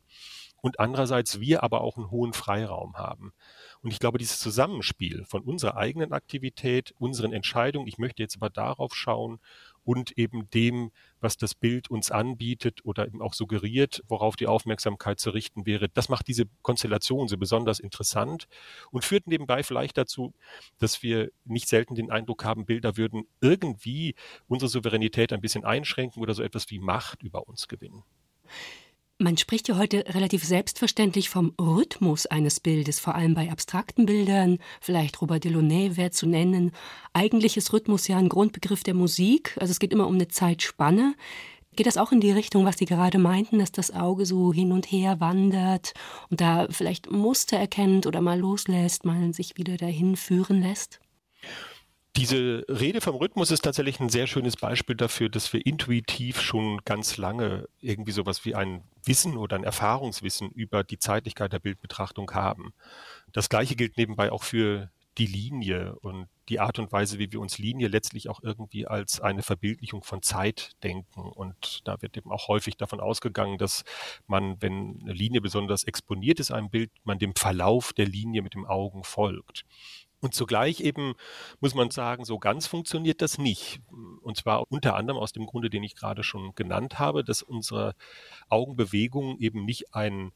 und andererseits wir aber auch einen hohen Freiraum haben. Und ich glaube, dieses Zusammenspiel von unserer eigenen Aktivität, unseren Entscheidungen, ich möchte jetzt aber darauf schauen und eben dem, was das Bild uns anbietet oder eben auch suggeriert, worauf die Aufmerksamkeit zu richten wäre. Das macht diese Konstellation so besonders interessant und führt nebenbei vielleicht dazu, dass wir nicht selten den Eindruck haben, Bilder würden irgendwie unsere Souveränität ein bisschen einschränken oder so etwas wie Macht über uns gewinnen. Man spricht ja heute relativ selbstverständlich vom Rhythmus eines Bildes, vor allem bei abstrakten Bildern. Vielleicht Robert Delaunay wäre zu nennen. Eigentlich ist Rhythmus ja ein Grundbegriff der Musik. Also es geht immer um eine Zeitspanne. Geht das auch in die Richtung, was Sie gerade meinten, dass das Auge so hin und her wandert und da vielleicht Muster erkennt oder mal loslässt, mal sich wieder dahin führen lässt? Diese Rede vom Rhythmus ist tatsächlich ein sehr schönes Beispiel dafür, dass wir intuitiv schon ganz lange irgendwie sowas wie ein Wissen oder ein Erfahrungswissen über die Zeitlichkeit der Bildbetrachtung haben. Das gleiche gilt nebenbei auch für die Linie und die Art und Weise, wie wir uns Linie letztlich auch irgendwie als eine Verbildlichung von Zeit denken. Und da wird eben auch häufig davon ausgegangen, dass man, wenn eine Linie besonders exponiert ist, einem Bild, man dem Verlauf der Linie mit dem Augen folgt. Und zugleich eben muss man sagen, so ganz funktioniert das nicht. Und zwar unter anderem aus dem Grunde, den ich gerade schon genannt habe, dass unsere Augenbewegungen eben nicht ein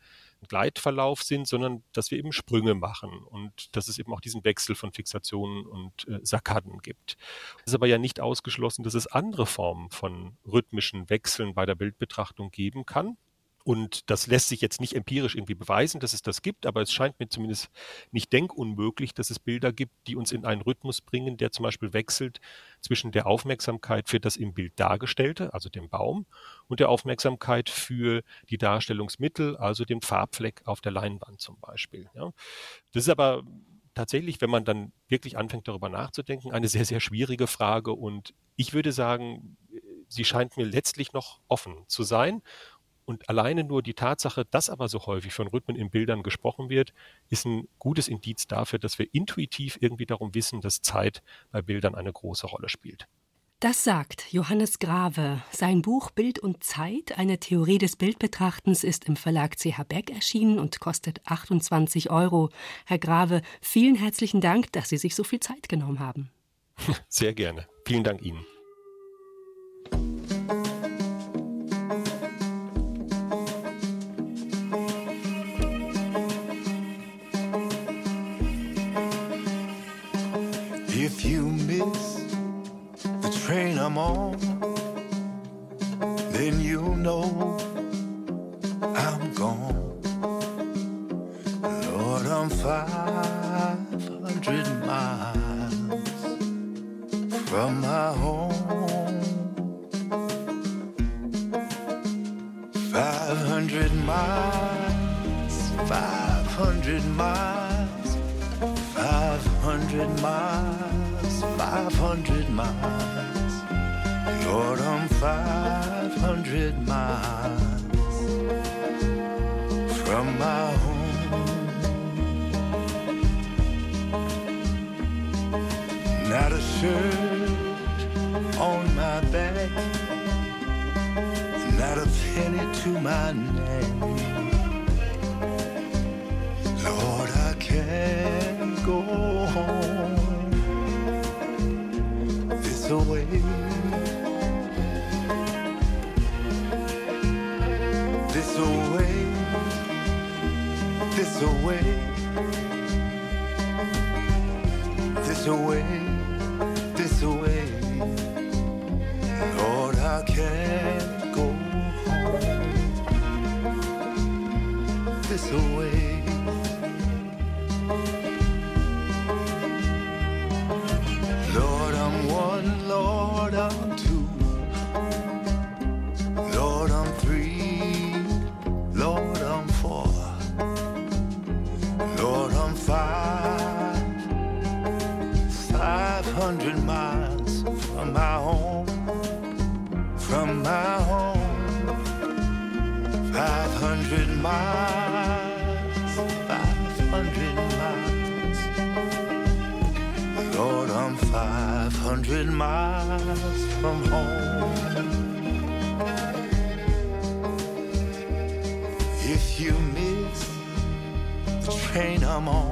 Gleitverlauf sind, sondern dass wir eben Sprünge machen und dass es eben auch diesen Wechsel von Fixationen und äh, Sarkaden gibt. Es ist aber ja nicht ausgeschlossen, dass es andere Formen von rhythmischen Wechseln bei der Bildbetrachtung geben kann. Und das lässt sich jetzt nicht empirisch irgendwie beweisen, dass es das gibt, aber es scheint mir zumindest nicht denkunmöglich, dass es Bilder gibt, die uns in einen Rhythmus bringen, der zum Beispiel wechselt zwischen der Aufmerksamkeit für das im Bild Dargestellte, also dem Baum, und der Aufmerksamkeit für die Darstellungsmittel, also dem Farbfleck auf der Leinwand zum Beispiel. Ja. Das ist aber tatsächlich, wenn man dann wirklich anfängt darüber nachzudenken, eine sehr, sehr schwierige Frage. Und ich würde sagen, sie scheint mir letztlich noch offen zu sein. Und alleine nur die Tatsache, dass aber so häufig von Rhythmen in Bildern gesprochen wird, ist ein gutes Indiz dafür, dass wir intuitiv irgendwie darum wissen, dass Zeit bei Bildern eine große Rolle spielt. Das sagt Johannes Grave. Sein Buch Bild und Zeit, eine Theorie des Bildbetrachtens, ist im Verlag CH Beck erschienen und kostet 28 Euro. Herr Grave, vielen herzlichen Dank, dass Sie sich so viel Zeit genommen haben. *laughs* Sehr gerne. Vielen Dank Ihnen. I'm Can't go home this way. This away, this away, this away, this away. Lord, I can't go home this away. 500 miles from home. If you miss the train I'm on,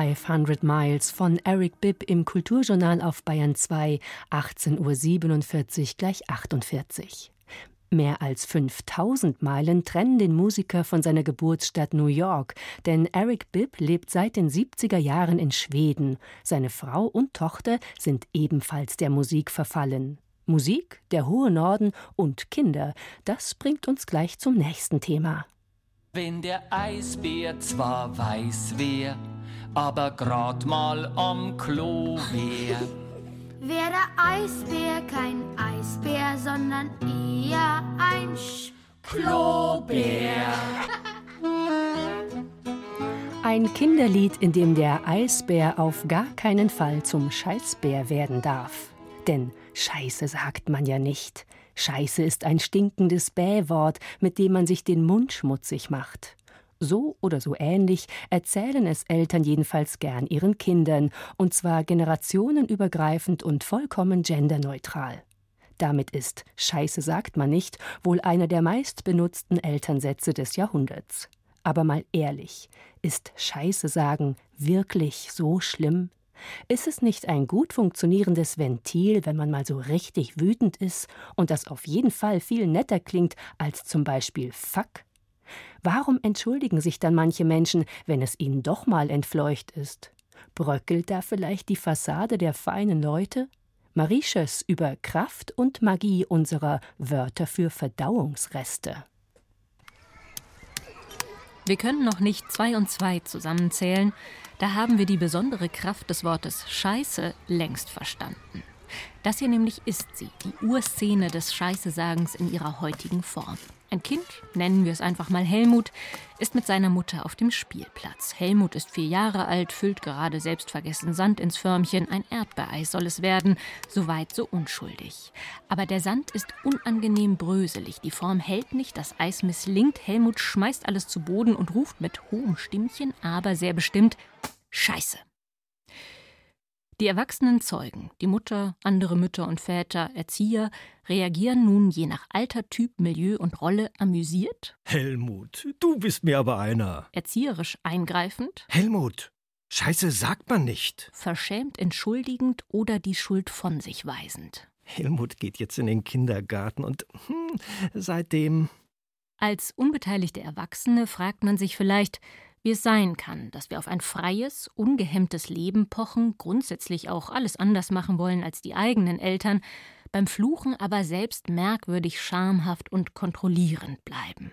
500 Miles von Eric Bibb im Kulturjournal auf Bayern 2, 18.47 Uhr gleich 48. Mehr als 5000 Meilen trennen den Musiker von seiner Geburtsstadt New York, denn Eric Bibb lebt seit den 70er Jahren in Schweden. Seine Frau und Tochter sind ebenfalls der Musik verfallen. Musik, der hohe Norden und Kinder, das bringt uns gleich zum nächsten Thema. Wenn der Eisbär zwar weiß wär, aber grad mal am Klo wär. Wär der Eisbär kein Eisbär, sondern eher ein Sch Klobär. Ein Kinderlied, in dem der Eisbär auf gar keinen Fall zum Scheißbär werden darf. Denn Scheiße sagt man ja nicht. Scheiße ist ein stinkendes Bähwort, mit dem man sich den Mund schmutzig macht. So oder so ähnlich erzählen es Eltern jedenfalls gern ihren Kindern, und zwar generationenübergreifend und vollkommen genderneutral. Damit ist Scheiße sagt man nicht wohl einer der meistbenutzten Elternsätze des Jahrhunderts. Aber mal ehrlich, ist Scheiße sagen wirklich so schlimm? Ist es nicht ein gut funktionierendes Ventil, wenn man mal so richtig wütend ist und das auf jeden Fall viel netter klingt als zum Beispiel Fuck? Warum entschuldigen sich dann manche Menschen, wenn es ihnen doch mal entfleucht ist? Bröckelt da vielleicht die Fassade der feinen Leute? Mauritius über Kraft und Magie unserer Wörter für Verdauungsreste. Wir können noch nicht zwei und zwei zusammenzählen, da haben wir die besondere Kraft des Wortes Scheiße längst verstanden. Das hier nämlich ist sie, die Urszene des Scheißesagens in ihrer heutigen Form. Ein Kind, nennen wir es einfach mal Helmut, ist mit seiner Mutter auf dem Spielplatz. Helmut ist vier Jahre alt, füllt gerade selbstvergessen Sand ins Förmchen. Ein Erdbeereis soll es werden. Soweit so unschuldig. Aber der Sand ist unangenehm bröselig. Die Form hält nicht, das Eis misslingt. Helmut schmeißt alles zu Boden und ruft mit hohem Stimmchen, aber sehr bestimmt: Scheiße! Die erwachsenen Zeugen, die Mutter, andere Mütter und Väter, Erzieher, reagieren nun je nach Alter, Typ, Milieu und Rolle amüsiert, Helmut, du bist mir aber einer. erzieherisch eingreifend, Helmut, Scheiße sagt man nicht. verschämt entschuldigend oder die Schuld von sich weisend. Helmut geht jetzt in den Kindergarten und hm, seitdem. Als unbeteiligte Erwachsene fragt man sich vielleicht, wie es sein kann, dass wir auf ein freies, ungehemmtes Leben pochen, grundsätzlich auch alles anders machen wollen als die eigenen Eltern, beim Fluchen aber selbst merkwürdig schamhaft und kontrollierend bleiben.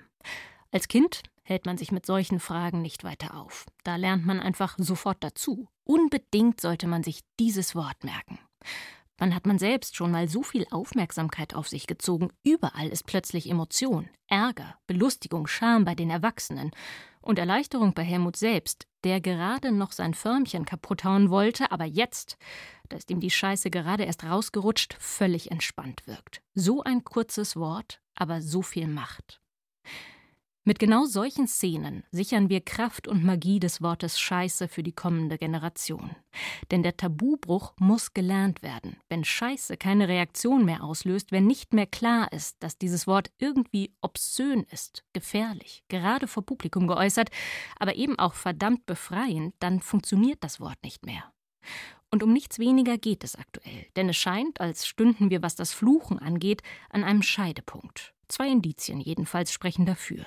Als Kind hält man sich mit solchen Fragen nicht weiter auf. Da lernt man einfach sofort dazu. Unbedingt sollte man sich dieses Wort merken. Wann hat man selbst schon mal so viel Aufmerksamkeit auf sich gezogen? Überall ist plötzlich Emotion, Ärger, Belustigung, Scham bei den Erwachsenen und Erleichterung bei Helmut selbst, der gerade noch sein Förmchen kaputt hauen wollte, aber jetzt, da ist ihm die Scheiße gerade erst rausgerutscht, völlig entspannt wirkt. So ein kurzes Wort, aber so viel Macht. Mit genau solchen Szenen sichern wir Kraft und Magie des Wortes Scheiße für die kommende Generation. Denn der Tabubruch muss gelernt werden. Wenn Scheiße keine Reaktion mehr auslöst, wenn nicht mehr klar ist, dass dieses Wort irgendwie obszön ist, gefährlich, gerade vor Publikum geäußert, aber eben auch verdammt befreiend, dann funktioniert das Wort nicht mehr. Und um nichts weniger geht es aktuell, denn es scheint, als stünden wir, was das Fluchen angeht, an einem Scheidepunkt. Zwei Indizien jedenfalls sprechen dafür.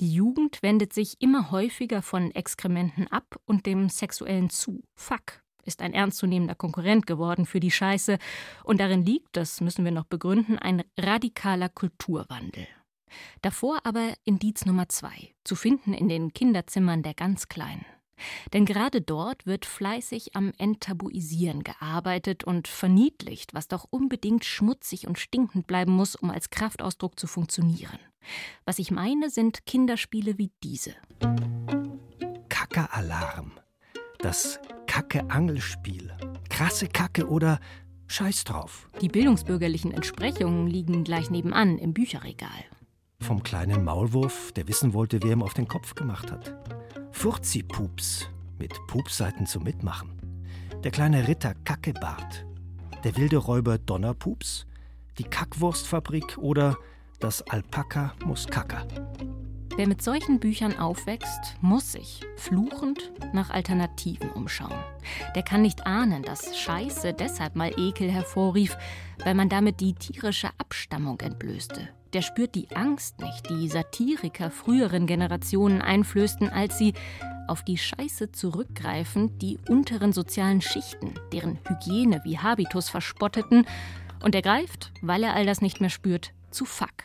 Die Jugend wendet sich immer häufiger von Exkrementen ab und dem Sexuellen zu. Fuck ist ein ernstzunehmender Konkurrent geworden für die Scheiße, und darin liegt, das müssen wir noch begründen, ein radikaler Kulturwandel. Davor aber Indiz Nummer zwei, zu finden in den Kinderzimmern der ganz Kleinen. Denn gerade dort wird fleißig am Enttabuisieren gearbeitet und verniedlicht, was doch unbedingt schmutzig und stinkend bleiben muss, um als Kraftausdruck zu funktionieren. Was ich meine, sind Kinderspiele wie diese. Kacke-Alarm. Das Kacke-Angelspiel. Krasse Kacke oder Scheiß drauf. Die bildungsbürgerlichen Entsprechungen liegen gleich nebenan im Bücherregal. Vom kleinen Maulwurf, der wissen wollte, wer ihm auf den Kopf gemacht hat. Furzi-Pups mit Pupseiten zum Mitmachen. Der kleine Ritter Kackebart. Der wilde Räuber Donnerpups. Die Kackwurstfabrik oder das Alpaka Muskaka. Wer mit solchen Büchern aufwächst, muss sich, fluchend, nach Alternativen umschauen. Der kann nicht ahnen, dass Scheiße deshalb mal Ekel hervorrief, weil man damit die tierische Abstammung entblößte. Der spürt die Angst nicht, die Satiriker früheren Generationen einflößten, als sie auf die Scheiße zurückgreifend die unteren sozialen Schichten, deren Hygiene wie Habitus verspotteten, und er greift, weil er all das nicht mehr spürt, zu Fuck.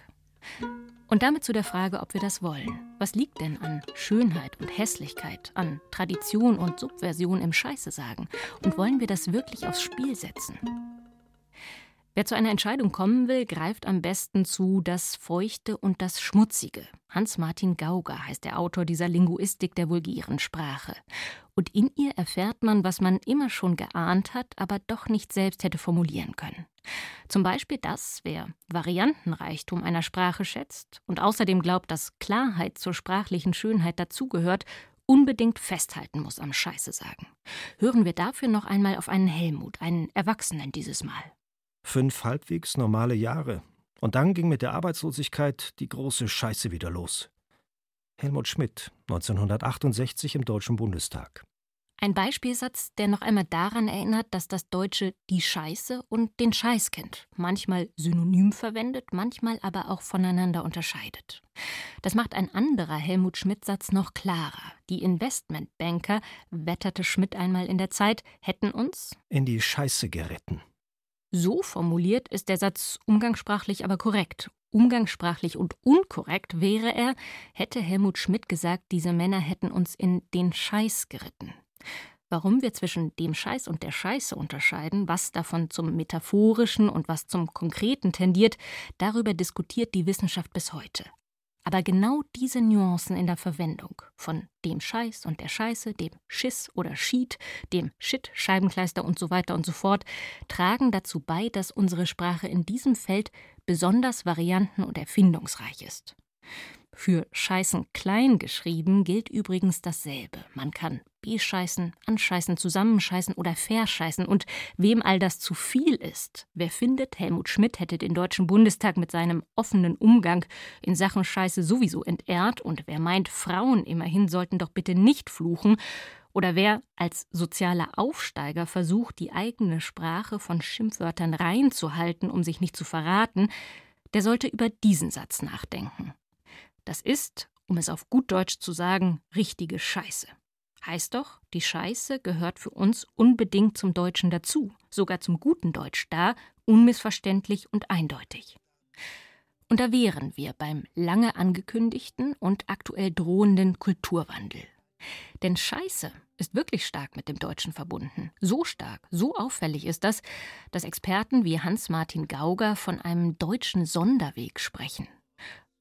Und damit zu der Frage, ob wir das wollen. Was liegt denn an Schönheit und Hässlichkeit, an Tradition und Subversion im Scheiße sagen? Und wollen wir das wirklich aufs Spiel setzen? Wer zu einer Entscheidung kommen will, greift am besten zu das Feuchte und das Schmutzige. Hans-Martin Gauger heißt der Autor dieser Linguistik der vulgären Sprache. Und in ihr erfährt man, was man immer schon geahnt hat, aber doch nicht selbst hätte formulieren können. Zum Beispiel das, wer Variantenreichtum einer Sprache schätzt und außerdem glaubt, dass Klarheit zur sprachlichen Schönheit dazugehört, unbedingt festhalten muss am Scheiße sagen. Hören wir dafür noch einmal auf einen Helmut, einen Erwachsenen dieses Mal. Fünf halbwegs normale Jahre. Und dann ging mit der Arbeitslosigkeit die große Scheiße wieder los. Helmut Schmidt, 1968 im Deutschen Bundestag. Ein Beispielsatz, der noch einmal daran erinnert, dass das Deutsche die Scheiße und den Scheiß kennt, manchmal synonym verwendet, manchmal aber auch voneinander unterscheidet. Das macht ein anderer Helmut Schmidt-Satz noch klarer. Die Investmentbanker, wetterte Schmidt einmal in der Zeit, hätten uns in die Scheiße geritten. So formuliert ist der Satz umgangssprachlich aber korrekt. Umgangssprachlich und unkorrekt wäre er, hätte Helmut Schmidt gesagt, diese Männer hätten uns in den Scheiß geritten. Warum wir zwischen dem Scheiß und der Scheiße unterscheiden, was davon zum Metaphorischen und was zum Konkreten tendiert, darüber diskutiert die Wissenschaft bis heute. Aber genau diese Nuancen in der Verwendung von dem Scheiß und der Scheiße, dem Schiss oder Schied, dem Shit, Scheibenkleister und so weiter und so fort, tragen dazu bei, dass unsere Sprache in diesem Feld besonders varianten- und erfindungsreich ist. Für Scheißen klein geschrieben gilt übrigens dasselbe. Man kann bescheißen, anscheißen, zusammenscheißen oder verscheißen. Und wem all das zu viel ist, wer findet, Helmut Schmidt hätte den Deutschen Bundestag mit seinem offenen Umgang in Sachen Scheiße sowieso entehrt und wer meint, Frauen immerhin sollten doch bitte nicht fluchen, oder wer als sozialer Aufsteiger versucht, die eigene Sprache von Schimpfwörtern reinzuhalten, um sich nicht zu verraten, der sollte über diesen Satz nachdenken. Das ist Um es auf gut Deutsch zu sagen, richtige Scheiße. Heißt doch, die Scheiße gehört für uns unbedingt zum Deutschen dazu, sogar zum guten Deutsch da, unmissverständlich und eindeutig. Und da wären wir beim lange angekündigten und aktuell drohenden Kulturwandel. Denn Scheiße ist wirklich stark mit dem Deutschen verbunden. So stark, so auffällig ist das, dass Experten wie Hans-Martin Gauger von einem deutschen Sonderweg sprechen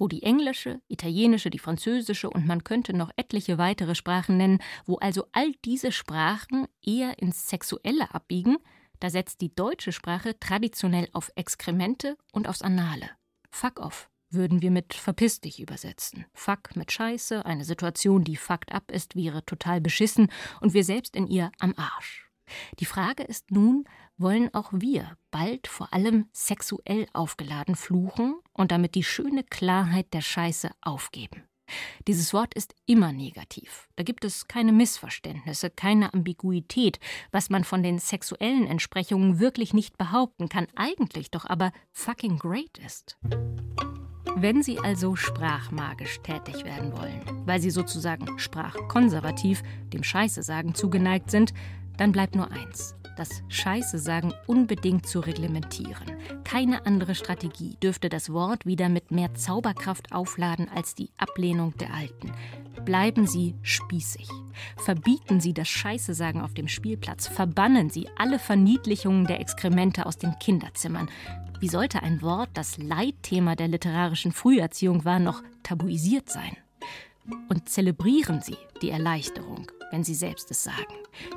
wo die englische, italienische, die französische und man könnte noch etliche weitere Sprachen nennen, wo also all diese Sprachen eher ins Sexuelle abbiegen, da setzt die deutsche Sprache traditionell auf Exkremente und aufs Anale. Fuck off würden wir mit verpiss dich übersetzen. Fuck mit Scheiße, eine Situation, die fucked up ist, wäre total beschissen und wir selbst in ihr am Arsch. Die Frage ist nun, wollen auch wir bald vor allem sexuell aufgeladen fluchen und damit die schöne Klarheit der Scheiße aufgeben? Dieses Wort ist immer negativ. Da gibt es keine Missverständnisse, keine Ambiguität, was man von den sexuellen Entsprechungen wirklich nicht behaupten kann, eigentlich doch aber fucking great ist. Wenn Sie also sprachmagisch tätig werden wollen, weil Sie sozusagen sprachkonservativ, dem Scheiße sagen, zugeneigt sind, dann bleibt nur eins. Das Scheiße sagen unbedingt zu reglementieren. Keine andere Strategie dürfte das Wort wieder mit mehr Zauberkraft aufladen als die Ablehnung der Alten. Bleiben Sie spießig. Verbieten Sie das Scheiße sagen auf dem Spielplatz. Verbannen Sie alle Verniedlichungen der Exkremente aus den Kinderzimmern. Wie sollte ein Wort, das Leitthema der literarischen Früherziehung war, noch tabuisiert sein? Und zelebrieren Sie die Erleichterung, wenn Sie selbst es sagen.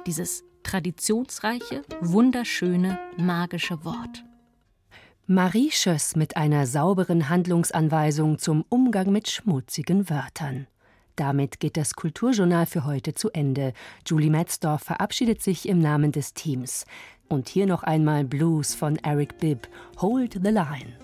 Dieses traditionsreiche, wunderschöne, magische Wort. Marie Schöss mit einer sauberen Handlungsanweisung zum Umgang mit schmutzigen Wörtern. Damit geht das Kulturjournal für heute zu Ende. Julie Metzdorf verabschiedet sich im Namen des Teams. Und hier noch einmal Blues von Eric Bibb, Hold the Line.